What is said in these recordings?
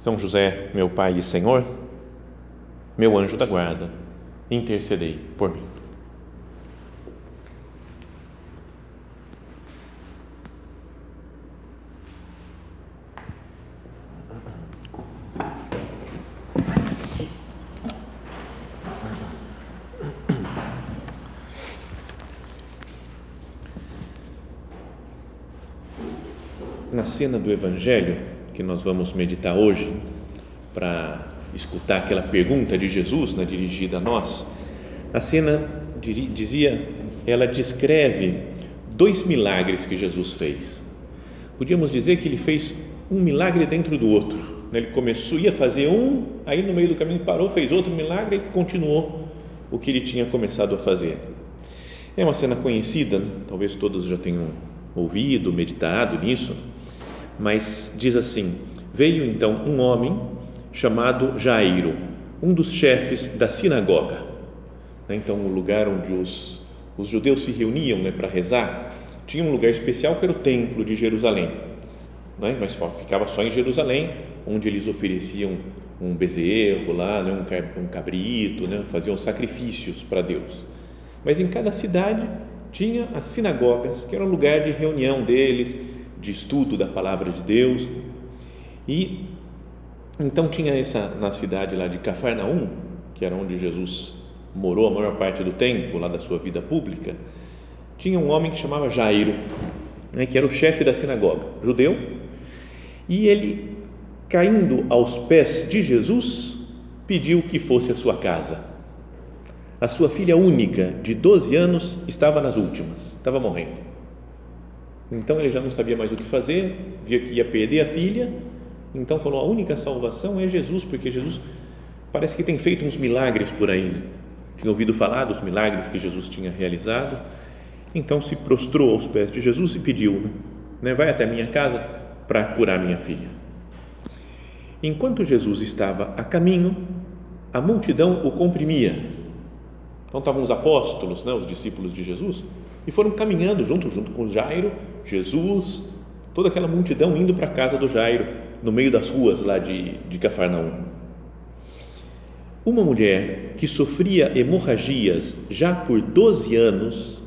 são José, meu Pai e Senhor, meu anjo da guarda, intercedei por mim. Na cena do Evangelho, que nós vamos meditar hoje para escutar aquela pergunta de Jesus, né, dirigida a nós, a cena dizia, ela descreve dois milagres que Jesus fez. Podíamos dizer que ele fez um milagre dentro do outro. Né? Ele começou, ia fazer um, aí no meio do caminho parou, fez outro milagre e continuou o que ele tinha começado a fazer. É uma cena conhecida, né? talvez todos já tenham ouvido, meditado nisso mas diz assim: Veio então um homem chamado Jairo, um dos chefes da sinagoga. Né, então, o lugar onde os, os judeus se reuniam né, para rezar, tinha um lugar especial que era o templo de Jerusalém, né, mas ficava só em Jerusalém, onde eles ofereciam um bezerro lá, né, um cabrito, né, faziam sacrifícios para Deus. Mas em cada cidade tinha as sinagogas, que era um lugar de reunião deles, de estudo da palavra de Deus. E então tinha essa na cidade lá de Cafarnaum, que era onde Jesus morou a maior parte do tempo lá da sua vida pública, tinha um homem que chamava Jairo, né, que era o chefe da sinagoga, judeu, e ele caindo aos pés de Jesus, pediu que fosse a sua casa. A sua filha única, de 12 anos, estava nas últimas, estava morrendo. Então ele já não sabia mais o que fazer, via que ia perder a filha, então falou: a única salvação é Jesus, porque Jesus parece que tem feito uns milagres por aí. Né? Tinha ouvido falar dos milagres que Jesus tinha realizado, então se prostrou aos pés de Jesus e pediu: né? né vai até minha casa para curar minha filha. Enquanto Jesus estava a caminho, a multidão o comprimia. Então estavam os apóstolos, né, os discípulos de Jesus, e foram caminhando junto, junto com Jairo, Jesus, toda aquela multidão indo para a casa do Jairo, no meio das ruas lá de, de Cafarnaum. Uma mulher que sofria hemorragias já por 12 anos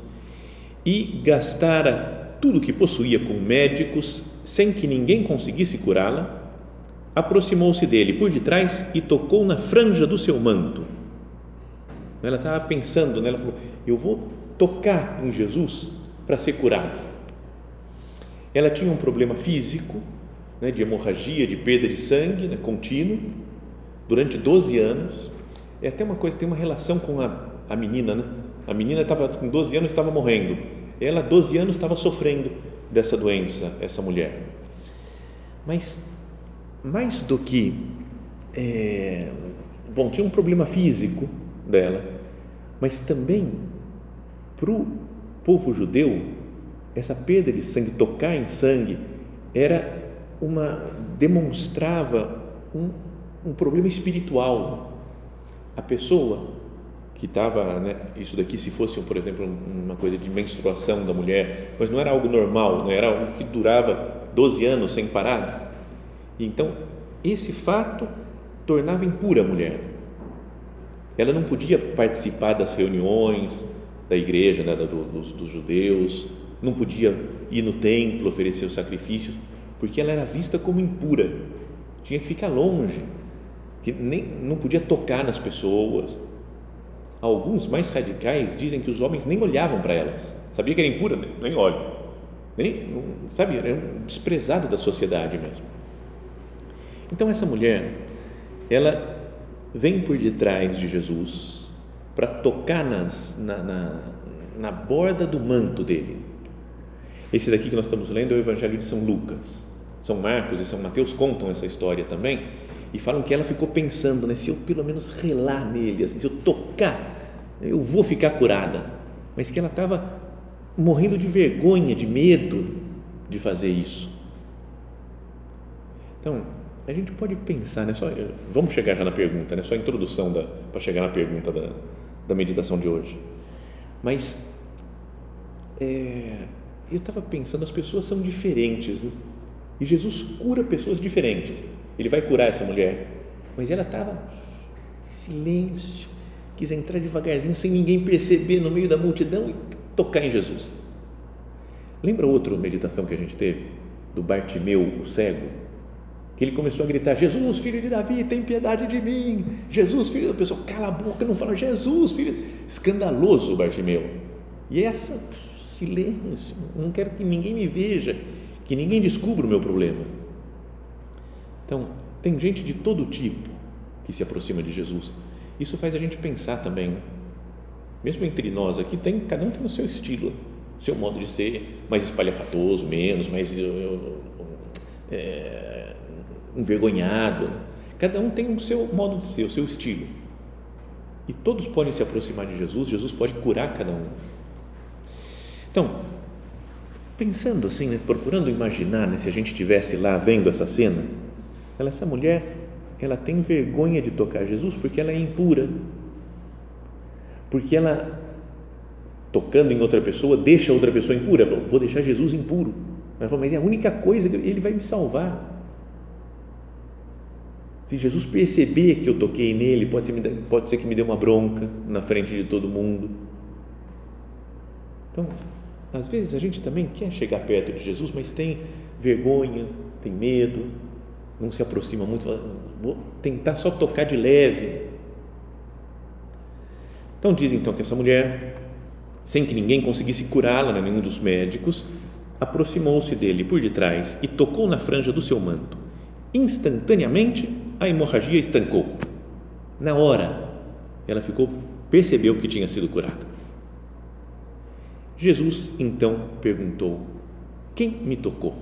e gastara tudo que possuía com médicos sem que ninguém conseguisse curá-la, aproximou-se dele por detrás e tocou na franja do seu manto. Ela estava pensando, né? ela falou: Eu vou tocar em Jesus para ser curada. Ela tinha um problema físico, né, de hemorragia, de perda de sangue né, contínuo, durante 12 anos. É até uma coisa, tem uma relação com a, a menina, né? A menina estava com 12 anos estava morrendo. Ela, 12 anos, estava sofrendo dessa doença, essa mulher. Mas, mais do que. É, bom, tinha um problema físico dela, mas também para o povo judeu, essa perda de sangue, tocar em sangue, era uma demonstrava um, um problema espiritual. A pessoa que estava, né, isso daqui se fosse, por exemplo, uma coisa de menstruação da mulher, mas não era algo normal, não era algo que durava 12 anos sem parar. Então, esse fato tornava impura a mulher. Ela não podia participar das reuniões, da igreja, né, dos, dos judeus, não podia ir no templo oferecer os sacrifícios, porque ela era vista como impura, tinha que ficar longe, que nem, não podia tocar nas pessoas. Alguns mais radicais dizem que os homens nem olhavam para elas, sabia que era impura, nem, nem nem, sabe, era um desprezado da sociedade mesmo. Então essa mulher, ela vem por detrás de Jesus, para tocar nas, na, na, na borda do manto dele. Esse daqui que nós estamos lendo é o Evangelho de São Lucas. São Marcos e São Mateus contam essa história também. e falam que ela ficou pensando, né, se eu pelo menos relar nele, assim, se eu tocar, eu vou ficar curada. Mas que ela estava morrendo de vergonha, de medo de fazer isso. Então, a gente pode pensar, né, só, vamos chegar já na pergunta, né, só a introdução para chegar na pergunta da, da meditação de hoje. Mas é, eu estava pensando, as pessoas são diferentes né? e Jesus cura pessoas diferentes. Ele vai curar essa mulher, mas ela estava silêncio, quis entrar devagarzinho sem ninguém perceber no meio da multidão e tocar em Jesus. Lembra outra meditação que a gente teve do Bartimeu, o cego? Que ele começou a gritar: Jesus, filho de Davi, tem piedade de mim. Jesus, filho da pessoa, cala a boca, não fala Jesus, filho. Escandaloso Bartimeu. E essa, silêncio, não quero que ninguém me veja, que ninguém descubra o meu problema. Então, tem gente de todo tipo que se aproxima de Jesus. Isso faz a gente pensar também, né? mesmo entre nós aqui, tem, cada um tem o seu estilo, seu modo de ser, mais espalhafatoso, menos, mais eu, eu, é, envergonhado. Né? Cada um tem o seu modo de ser, o seu estilo. E todos podem se aproximar de Jesus, Jesus pode curar cada um. Então, pensando assim, né, procurando imaginar né, se a gente estivesse lá vendo essa cena, ela, essa mulher, ela tem vergonha de tocar Jesus porque ela é impura. Porque ela, tocando em outra pessoa, deixa outra pessoa impura. Falou, vou deixar Jesus impuro. Ela falou, mas é a única coisa que ele vai me salvar. Se Jesus perceber que eu toquei nele, pode ser, pode ser que me dê uma bronca na frente de todo mundo. Então, às vezes a gente também quer chegar perto de Jesus, mas tem vergonha, tem medo, não se aproxima muito, vou tentar só tocar de leve. Então diz então que essa mulher, sem que ninguém conseguisse curá-la, né, nenhum dos médicos, aproximou-se dele por detrás e tocou na franja do seu manto. Instantaneamente a hemorragia estancou. Na hora, ela ficou, percebeu que tinha sido curada. Jesus então perguntou: Quem me tocou?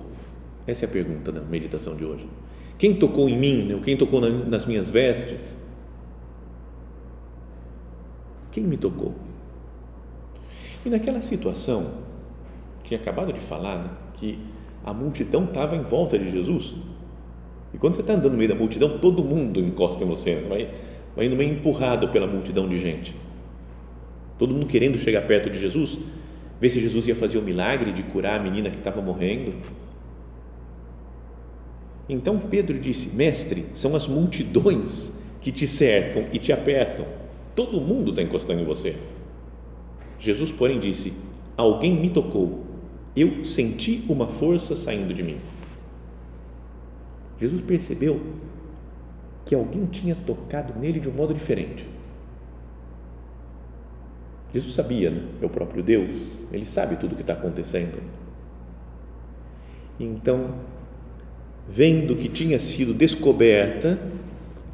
Essa é a pergunta da meditação de hoje. Quem tocou em mim? Quem tocou nas minhas vestes? Quem me tocou? E naquela situação, tinha acabado de falar né, que a multidão estava em volta de Jesus. E quando você está andando no meio da multidão, todo mundo encosta em você, você vai, vai indo meio empurrado pela multidão de gente. Todo mundo querendo chegar perto de Jesus, ver se Jesus ia fazer o milagre de curar a menina que estava morrendo. Então Pedro disse: Mestre, são as multidões que te cercam e te apertam. Todo mundo está encostando em você. Jesus, porém, disse: Alguém me tocou. Eu senti uma força saindo de mim. Jesus percebeu que alguém tinha tocado nele de um modo diferente. Jesus sabia, né? é o próprio Deus, ele sabe tudo o que está acontecendo. Então, vendo que tinha sido descoberta,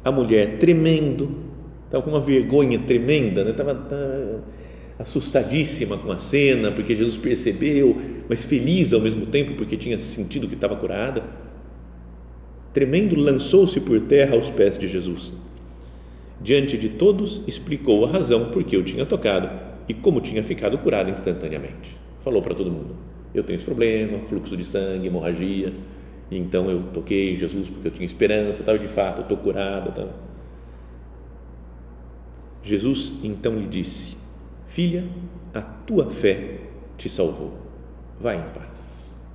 a mulher tremendo, estava com uma vergonha tremenda, né? estava, estava assustadíssima com a cena, porque Jesus percebeu, mas feliz ao mesmo tempo, porque tinha sentido que estava curada. Tremendo, lançou-se por terra aos pés de Jesus. Diante de todos, explicou a razão por que eu tinha tocado e como tinha ficado curada instantaneamente. Falou para todo mundo: Eu tenho esse problema, fluxo de sangue, hemorragia e então eu toquei Jesus porque eu tinha esperança, tal, de fato, eu estou curada. Tal. Jesus então lhe disse: Filha, a tua fé te salvou. Vai em paz.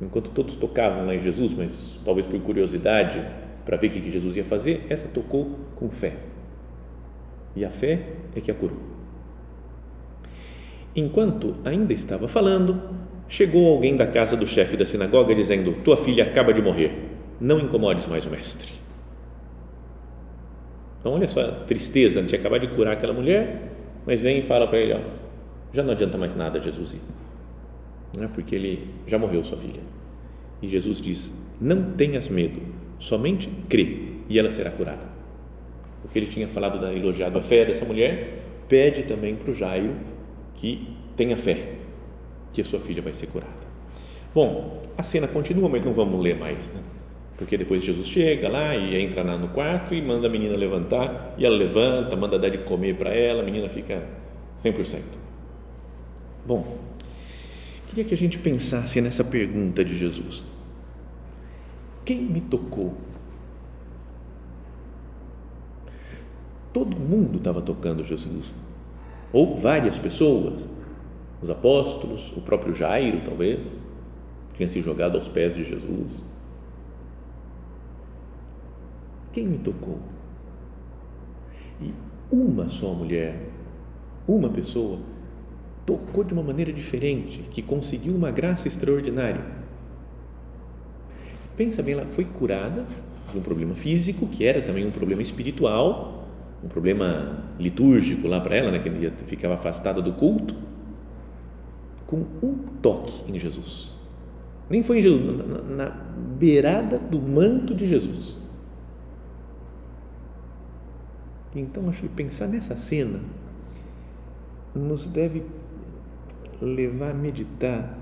Enquanto todos tocavam lá em Jesus, mas talvez por curiosidade, para ver o que Jesus ia fazer, essa tocou com fé. E a fé é que a curou. Enquanto ainda estava falando, Chegou alguém da casa do chefe da sinagoga dizendo: Tua filha acaba de morrer, não incomodes mais o mestre. Então, olha só a tristeza, de acabar de curar aquela mulher, mas vem e fala para ele: ó, Já não adianta mais nada, Jesus ir, não é porque ele já morreu, sua filha. E Jesus diz: Não tenhas medo, somente crê e ela será curada. O que ele tinha falado da elogiado a fé dessa mulher, pede também para o Jairo que tenha fé que a sua filha vai ser curada. Bom, a cena continua, mas não vamos ler mais. Né? Porque depois Jesus chega lá e entra no quarto e manda a menina levantar, e ela levanta, manda dar de comer para ela, a menina fica 100%. Bom, queria que a gente pensasse nessa pergunta de Jesus: Quem me tocou? Todo mundo estava tocando Jesus, ou várias pessoas, os apóstolos, o próprio Jairo, talvez, tinha se jogado aos pés de Jesus quem me tocou? E uma só mulher, uma pessoa, tocou de uma maneira diferente, que conseguiu uma graça extraordinária. Pensa bem, ela foi curada de um problema físico, que era também um problema espiritual, um problema litúrgico lá para ela, né, que ficava afastada do culto, com um toque em Jesus. Nem foi em Jesus, na, na beirada do manto de Jesus Então, acho que pensar nessa cena nos deve levar a meditar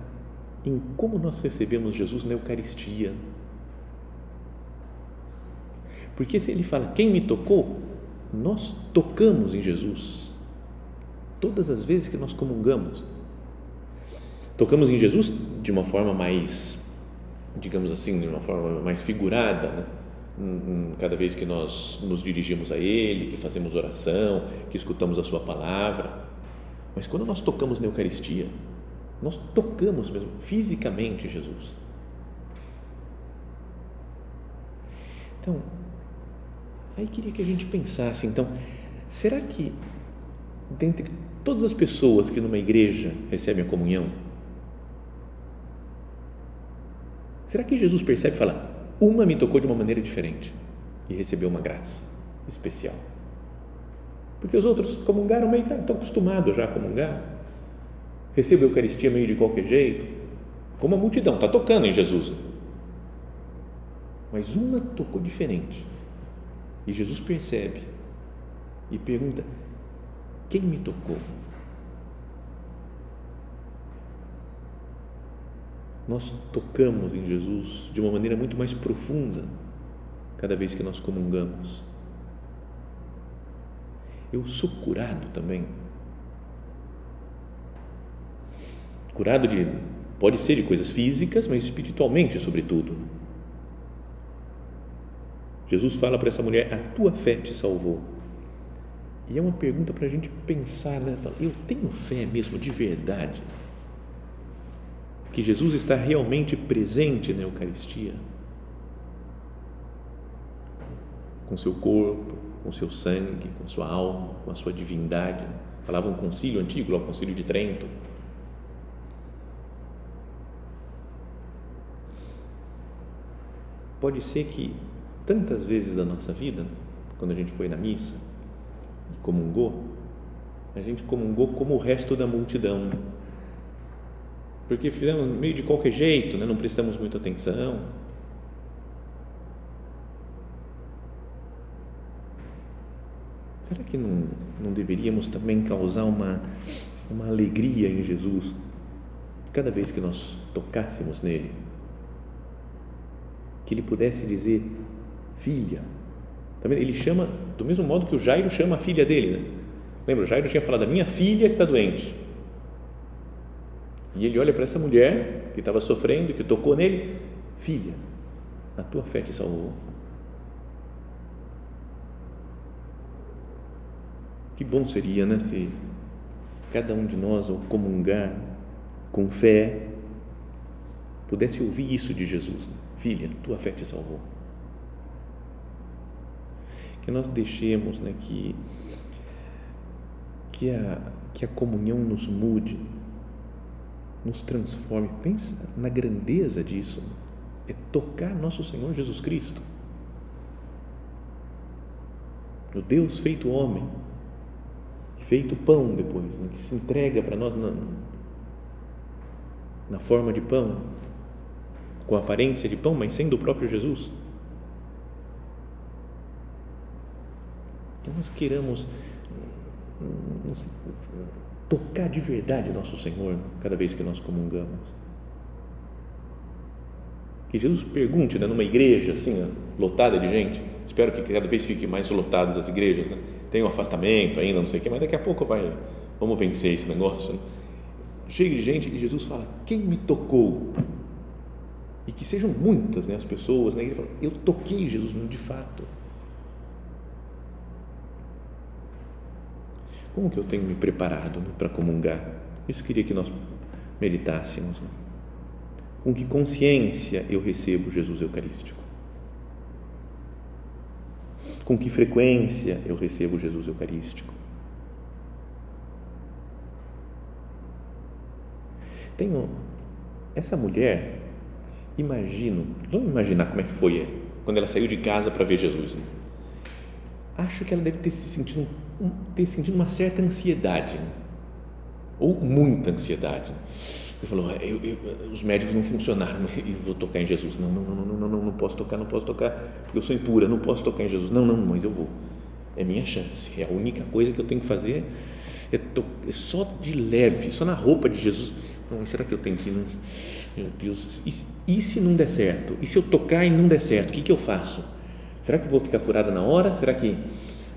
em como nós recebemos Jesus na Eucaristia. Porque se ele fala, quem me tocou, nós tocamos em Jesus. Todas as vezes que nós comungamos. Tocamos em Jesus de uma forma mais, digamos assim, de uma forma mais figurada, né? cada vez que nós nos dirigimos a Ele, que fazemos oração, que escutamos a Sua palavra. Mas quando nós tocamos na Eucaristia, nós tocamos mesmo fisicamente Jesus. Então, aí queria que a gente pensasse, então, será que dentre todas as pessoas que numa igreja recebem a comunhão, será que Jesus percebe e fala, uma me tocou de uma maneira diferente e recebeu uma graça especial. Porque os outros comungaram meio que estão acostumados já a comungar. Recebem a Eucaristia meio de qualquer jeito. Como a multidão, está tocando em Jesus. Mas uma tocou diferente. E Jesus percebe e pergunta: Quem me tocou? nós tocamos em Jesus de uma maneira muito mais profunda cada vez que nós comungamos. Eu sou curado também. Curado de pode ser de coisas físicas, mas espiritualmente, sobretudo. Jesus fala para essa mulher: A tua fé te salvou. E é uma pergunta para a gente pensar, né? Eu tenho fé mesmo, de verdade que Jesus está realmente presente na Eucaristia, com seu corpo, com seu sangue, com sua alma, com a sua divindade. Falava um concílio antigo, o concílio de Trento. Pode ser que tantas vezes da nossa vida, quando a gente foi na missa e comungou, a gente comungou como o resto da multidão porque fizemos meio de qualquer jeito, né? não prestamos muita atenção. Será que não, não deveríamos também causar uma, uma alegria em Jesus cada vez que nós tocássemos nele? Que ele pudesse dizer, filha. Também ele chama, do mesmo modo que o Jairo chama a filha dele. Né? Lembra, o Jairo tinha falado: a minha filha está doente. E ele olha para essa mulher que estava sofrendo, que tocou nele, filha, a tua fé te salvou. Que bom seria, né, se cada um de nós, ao comungar com fé, pudesse ouvir isso de Jesus: Filha, tua fé te salvou. Que nós deixemos né, que, que, a, que a comunhão nos mude nos transforme. Pensa na grandeza disso. É tocar nosso Senhor Jesus Cristo. O Deus feito homem, feito pão depois, né, que se entrega para nós na, na forma de pão, com aparência de pão, mas sendo o próprio Jesus. Que nós queiramos tocar de verdade nosso Senhor cada vez que nós comungamos. que Jesus pergunte né, numa igreja assim, lotada de gente, espero que cada vez fique mais lotadas as igrejas, né? tem um afastamento ainda, não sei o que, mas daqui a pouco vai, vamos vencer esse negócio. Né? Chega de gente e Jesus fala: Quem me tocou? E que sejam muitas né, as pessoas, né? ele fala: Eu toquei Jesus de fato. Como que eu tenho me preparado né, para comungar? Isso queria que nós meditássemos. Né? Com que consciência eu recebo Jesus Eucarístico? Com que frequência eu recebo Jesus Eucarístico? Tenho essa mulher, imagino, vamos imaginar como é que foi quando ela saiu de casa para ver Jesus. Né? Acho que ela deve ter se sentido, ter sentido uma certa ansiedade, né? ou muita ansiedade. Ele falou: eu, eu, os médicos não funcionaram, e vou tocar em Jesus. Não, não, não, não, não, não, não posso tocar, não posso tocar, porque eu sou impura, não posso tocar em Jesus. Não, não, mas eu vou. É minha chance. É a única coisa que eu tenho que fazer. É, to, é só de leve, só na roupa de Jesus. Não, será que eu tenho que ir? Meu Deus, e, e se não der certo? E se eu tocar e não der certo? O que, que eu faço? Será que eu vou ficar curada na hora? Será que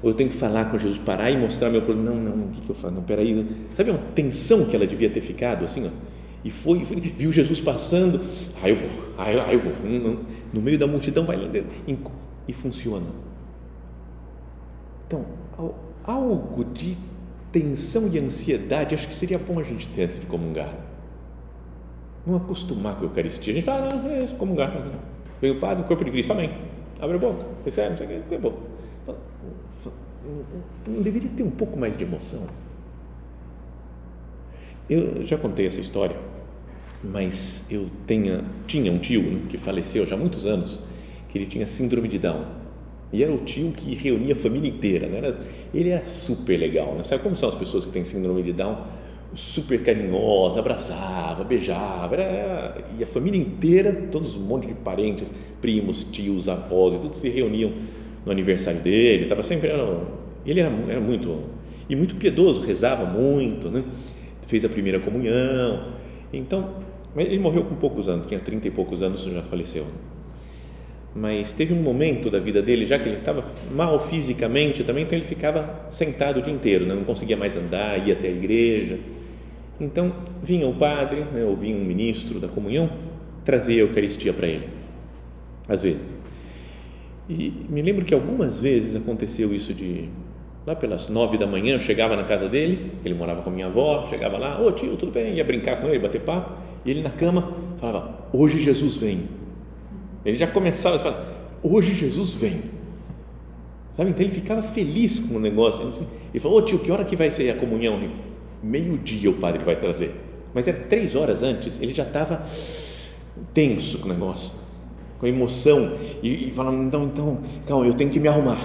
ou eu tenho que falar com Jesus, parar e mostrar meu problema? Não, não, o que, que eu faço? Não, peraí. Sabe uma tensão que ela devia ter ficado assim, ó? E foi, foi, viu Jesus passando, ah, eu vou, ah, eu, ah, eu vou. No meio da multidão vai e funciona. Então, algo de tensão e ansiedade, acho que seria bom a gente ter antes de comungar. Não acostumar com a Eucaristia. A gente fala, não, é comungar. Vem o Padre, o corpo de Cristo, amém. Abre a boca, recebe, não sei o que, é bom. Não deveria ter um pouco mais de emoção? Eu já contei essa história mas eu tenha, tinha um tio né, que faleceu já há muitos anos, que ele tinha síndrome de Down. E era o tio que reunia a família inteira. Né? Ele era super legal. Né? Sabe como são as pessoas que têm síndrome de Down? Super carinhosa, abraçava, beijava. Era, e a família inteira, todos um monte de parentes, primos, tios, avós, e todos se reuniam no aniversário dele. Estava sempre. Era, ele era, era muito. E muito piedoso, rezava muito, né? fez a primeira comunhão. Então, ele morreu com poucos anos, tinha 30 e poucos anos, já faleceu. Mas teve um momento da vida dele, já que ele estava mal fisicamente também, então ele ficava sentado o dia inteiro, né? não conseguia mais andar, ia até a igreja. Então vinha o padre, né, ou vinha um ministro da comunhão, trazer a Eucaristia para ele, às vezes. E me lembro que algumas vezes aconteceu isso de lá pelas nove da manhã, eu chegava na casa dele, ele morava com a minha avó, chegava lá, ô tio, tudo bem? Ia brincar com ele, bater papo, e ele na cama falava, hoje Jesus vem. Ele já começava a falar, hoje Jesus vem. Sabe? Então ele ficava feliz com o negócio. Ele falou, ô tio, que hora que vai ser a comunhão? Meio-dia o padre vai trazer. Mas era três horas antes, ele já estava tenso com o negócio, com emoção, e, e falando, então, então, calma, eu tenho que me arrumar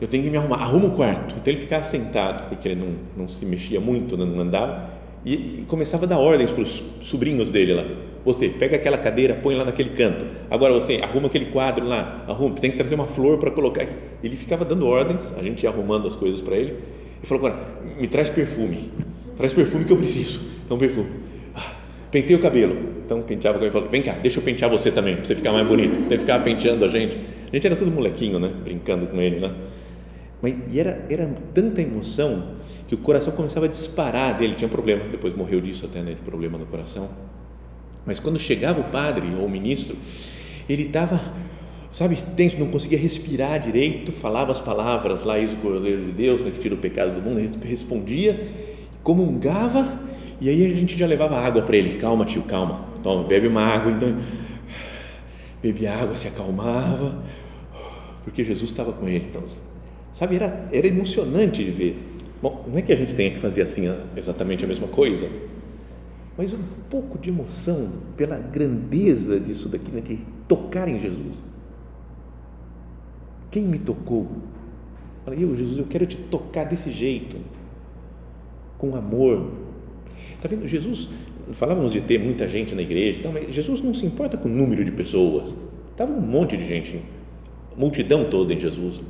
eu tenho que me arrumar, arruma o quarto. Então ele ficava sentado, porque ele não, não se mexia muito, não andava, e, e começava a dar ordens para os sobrinhos dele lá. Você pega aquela cadeira, põe lá naquele canto. Agora você arruma aquele quadro lá, arruma, tem que trazer uma flor para colocar aqui. Ele ficava dando ordens, a gente ia arrumando as coisas para ele. E falou: agora, me traz perfume, traz perfume que eu preciso. Então, perfume. Pentei o cabelo. Então, penteava o cabelo e falou: vem cá, deixa eu pentear você também, para você ficar mais bonito. Então, ele ficava penteando a gente. A gente era tudo molequinho, né? Brincando com ele, né? Mas e era, era tanta emoção que o coração começava a disparar dele. Tinha um problema, depois morreu disso até, né, de problema no coração. Mas quando chegava o padre ou o ministro, ele estava, sabe, tenso, não conseguia respirar direito, falava as palavras lá, isso o Cordeiro de Deus, né, que tira o pecado do mundo, ele respondia, comungava, e aí a gente já levava água para ele. Calma, tio, calma, toma, bebe uma água. Então, bebia água, se acalmava, porque Jesus estava com ele. Então, Sabe, era, era emocionante de ver. Bom, não é que a gente tenha que fazer assim exatamente a mesma coisa, mas um pouco de emoção pela grandeza disso daqui, né, de tocar em Jesus. Quem me tocou? Falei, eu, Jesus, eu quero te tocar desse jeito, com amor. Está vendo? Jesus, falávamos de ter muita gente na igreja, então, mas Jesus não se importa com o número de pessoas. Estava um monte de gente, multidão toda em Jesus.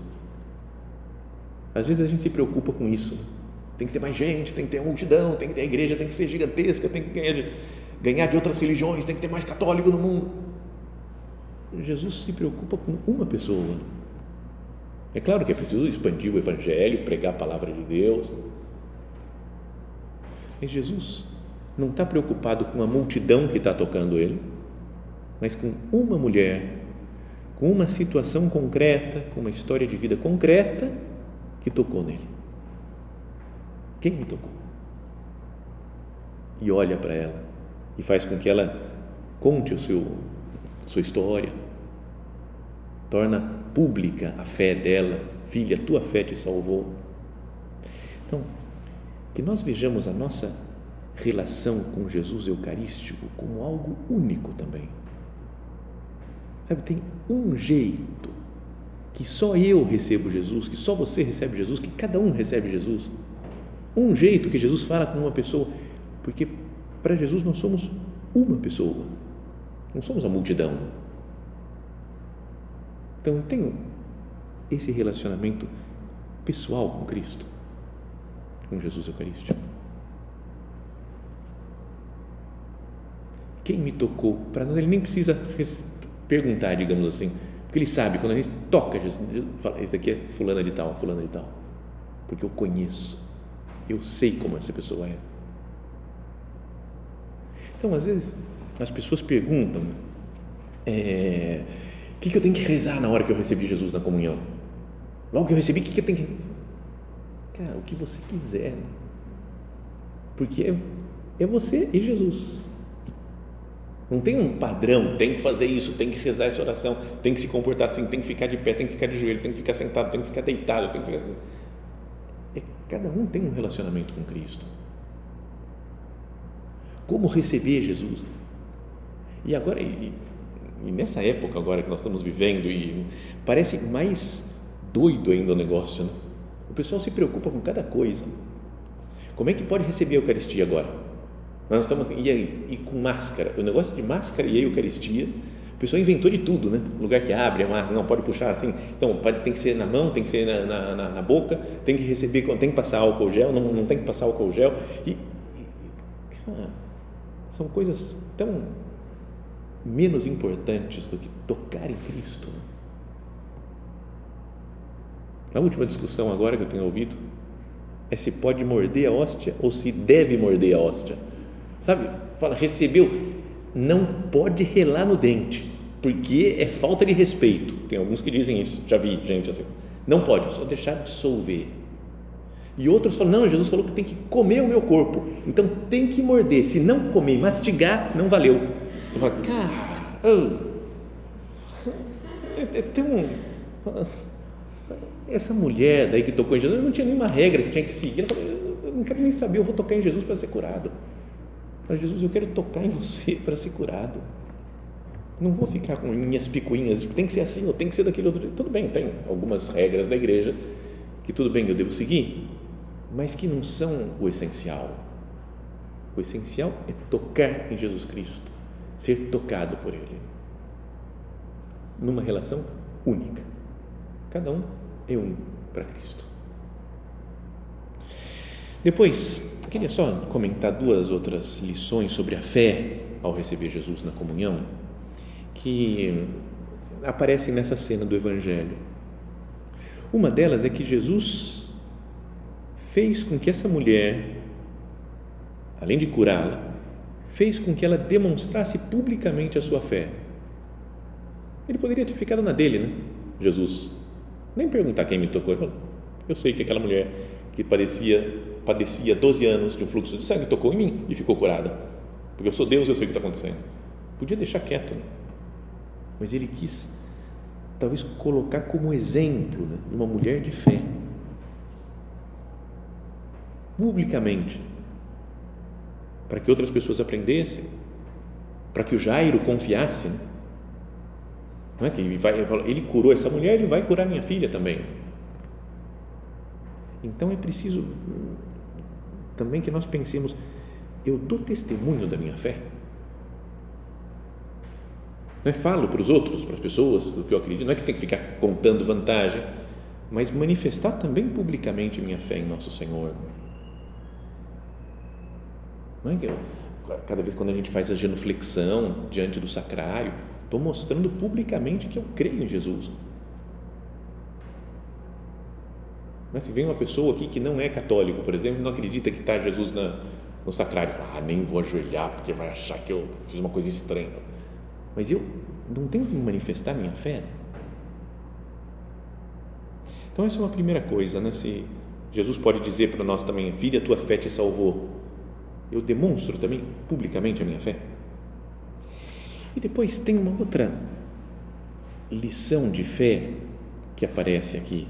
Às vezes a gente se preocupa com isso. Tem que ter mais gente, tem que ter multidão, tem que ter a igreja, tem que ser gigantesca, tem que ganhar de, ganhar de outras religiões, tem que ter mais católico no mundo. Jesus se preocupa com uma pessoa. É claro que é preciso expandir o Evangelho, pregar a palavra de Deus. Mas Jesus não está preocupado com a multidão que está tocando ele, mas com uma mulher, com uma situação concreta, com uma história de vida concreta que tocou nele. Quem me tocou? E olha para ela e faz com que ela conte o seu sua história, torna pública a fé dela, filha, tua fé te salvou. Então, que nós vejamos a nossa relação com Jesus Eucarístico como algo único também. Sabe, tem um jeito que só eu recebo Jesus, que só você recebe Jesus, que cada um recebe Jesus. Um jeito que Jesus fala com uma pessoa, porque para Jesus nós somos uma pessoa, não somos a multidão. Então eu tenho esse relacionamento pessoal com Cristo, com Jesus Eucarístico. Quem me tocou? Para nós, ele nem precisa perguntar, digamos assim, porque ele sabe, quando a gente toca Jesus, ele fala, esse aqui é fulana de tal, fulana de tal, porque eu conheço, eu sei como essa pessoa é. Então, às vezes, as pessoas perguntam, é, o que, que eu tenho que rezar na hora que eu recebi Jesus na comunhão? Logo que eu recebi, o que, que eu tenho que. Cara, o que você quiser. Porque é, é você e Jesus. Não tem um padrão, tem que fazer isso, tem que rezar essa oração, tem que se comportar assim, tem que ficar de pé, tem que ficar de joelho, tem que ficar sentado, tem que ficar deitado, tem que ficar... É, cada um tem um relacionamento com Cristo. Como receber Jesus? E agora, e, e nessa época agora que nós estamos vivendo, e parece mais doido ainda o negócio, né? O pessoal se preocupa com cada coisa. Como é que pode receber a Eucaristia agora? Nós estamos assim, e aí? E com máscara? O negócio de máscara e a Eucaristia, o pessoal inventou de tudo, né? Lugar que abre a máscara, não pode puxar assim. Então, pode, tem que ser na mão, tem que ser na, na, na, boca, tem que receber, tem que passar álcool gel, não, não tem que passar álcool gel. E, e cara, são coisas tão menos importantes do que tocar em Cristo. A última discussão agora que eu tenho ouvido é se pode morder a hóstia ou se deve morder a hóstia sabe? Fala, recebeu, não pode relar no dente, porque é falta de respeito. Tem alguns que dizem isso, já vi gente assim. Não pode, só deixar dissolver. E outros falam, não, Jesus falou que tem que comer o meu corpo, então tem que morder. Se não comer, mastigar, não valeu. Você fala, cara, oh, é, é tão. Essa mulher daí que tocou em Jesus, não tinha nenhuma regra que tinha que seguir. Eu não quero nem saber, eu vou tocar em Jesus para ser curado. Mas Jesus, eu quero tocar em você para ser curado. Não vou ficar com minhas picuinhas de tem que ser assim ou tem que ser daquele outro. Tudo bem, tem algumas regras da igreja que tudo bem, eu devo seguir, mas que não são o essencial. O essencial é tocar em Jesus Cristo, ser tocado por Ele, numa relação única. Cada um é um para Cristo. Depois, queria só comentar duas outras lições sobre a fé ao receber Jesus na comunhão, que aparecem nessa cena do Evangelho. Uma delas é que Jesus fez com que essa mulher, além de curá-la, fez com que ela demonstrasse publicamente a sua fé. Ele poderia ter ficado na dele, né? Jesus. Nem perguntar quem me tocou. Ele falou, eu sei que aquela mulher que parecia padecia 12 anos de um fluxo de sangue, tocou em mim e ficou curada. Porque eu sou Deus, eu sei o que está acontecendo. Podia deixar quieto, né? mas ele quis talvez colocar como exemplo né, de uma mulher de fé, publicamente, para que outras pessoas aprendessem, para que o Jairo confiasse. Né? Não é que ele, vai, ele curou essa mulher, ele vai curar minha filha também. Então é preciso também que nós pensemos: eu dou testemunho da minha fé? Não é falo para os outros, para as pessoas do que eu acredito, não é que tem que ficar contando vantagem, mas manifestar também publicamente minha fé em Nosso Senhor. Não é que eu, cada vez quando a gente faz a genuflexão diante do sacrário, estou mostrando publicamente que eu creio em Jesus. Mas se vem uma pessoa aqui que não é católico, por exemplo, não acredita que está Jesus na, no sacrário, fala, ah, nem vou ajoelhar porque vai achar que eu fiz uma coisa estranha. Mas eu não tenho que manifestar minha fé. Então, essa é uma primeira coisa, né? Se Jesus pode dizer para nós também, filha, tua fé te salvou. Eu demonstro também publicamente a minha fé. E depois tem uma outra lição de fé que aparece aqui,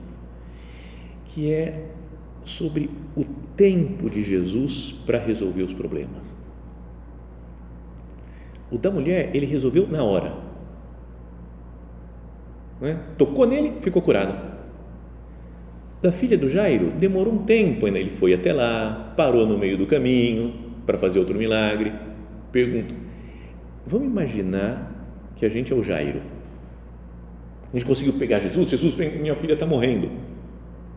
que é sobre o tempo de Jesus para resolver os problemas. O da mulher, ele resolveu na hora. É? Tocou nele, ficou curado da filha do Jairo demorou um tempo, ainda ele foi até lá, parou no meio do caminho para fazer outro milagre. Pergunto, vamos imaginar que a gente é o Jairo. A gente conseguiu pegar Jesus, Jesus, minha filha está morrendo.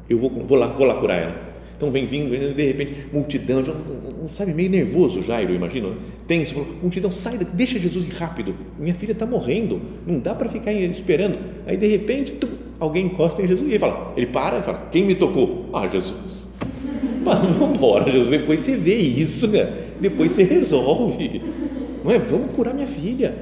Eu vou, vou, lá, vou lá curar ela. Então vem vindo, vem, de repente, multidão, sabe, meio nervoso Jairo, imagino, né? tenso, falou, multidão, sai, deixa Jesus ir rápido, minha filha está morrendo, não dá para ficar esperando. Aí de repente, alguém encosta em Jesus e ele fala, ele para e fala, quem me tocou? Ah, Jesus. Vamos embora, Jesus, depois você vê isso, depois você resolve. Não é? Vamos curar minha filha.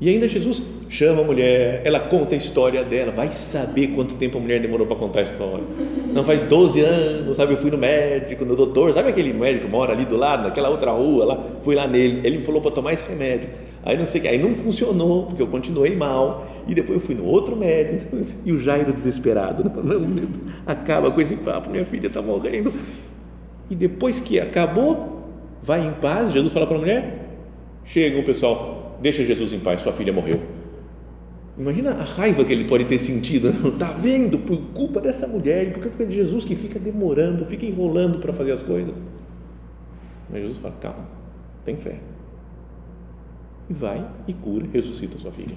E ainda Jesus chama a mulher, ela conta a história dela, vai saber quanto tempo a mulher demorou para contar a história. Não faz 12 anos, sabe? Eu fui no médico, no doutor, sabe aquele médico que mora ali do lado, naquela outra rua lá, fui lá nele, ele me falou para tomar esse remédio. Aí não sei que, aí não funcionou, porque eu continuei mal, e depois eu fui no outro médico, e o Jairo desesperado, não, acaba com esse papo, minha filha está morrendo. E depois que acabou, vai em paz, Jesus fala para a mulher, chega pessoal, deixa Jesus em paz, sua filha morreu. Imagina a raiva que ele pode ter sentido, está vendo, por culpa dessa mulher, por culpa de Jesus que fica demorando, fica enrolando para fazer as coisas. Mas Jesus fala: calma, tem fé. E vai e cura, ressuscita sua filha.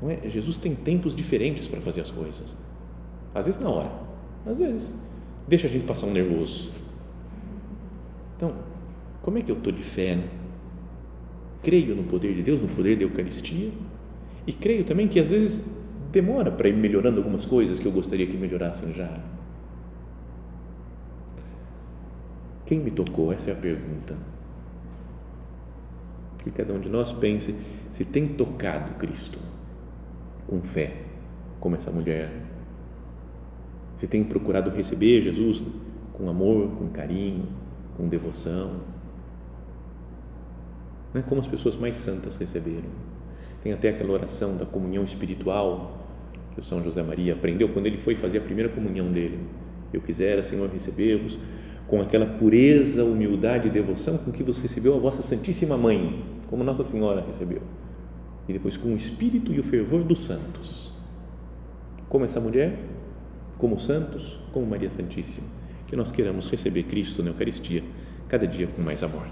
Não é? Jesus tem tempos diferentes para fazer as coisas. Às vezes na hora, às vezes deixa a gente passar um nervoso. Então, como é que eu estou de fé? Né? creio no poder de Deus, no poder da Eucaristia, e creio também que às vezes demora para ir melhorando algumas coisas que eu gostaria que melhorassem já. Quem me tocou? Essa é a pergunta. Que cada um de nós pense se tem tocado Cristo com fé, como essa mulher. Se tem procurado receber Jesus com amor, com carinho, com devoção né? como as pessoas mais santas receberam. Tem até aquela oração da comunhão espiritual que o São José Maria aprendeu quando ele foi fazer a primeira comunhão dele. Eu quisera, Senhor, receber-vos com aquela pureza, humildade e devoção com que você recebeu a vossa Santíssima Mãe, como Nossa Senhora recebeu. E depois com o espírito e o fervor dos santos. Como essa mulher, como santos, como Maria Santíssima. Que nós queiramos receber Cristo na Eucaristia cada dia com mais amor.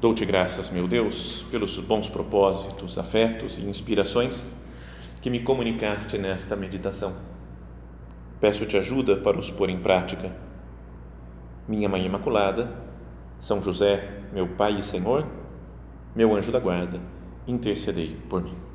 Dou-te graças, meu Deus, pelos bons propósitos, afetos e inspirações que me comunicaste nesta meditação. Peço-te ajuda para os pôr em prática. Minha Mãe Imaculada, São José, meu Pai e Senhor, meu anjo da guarda, intercedei por mim.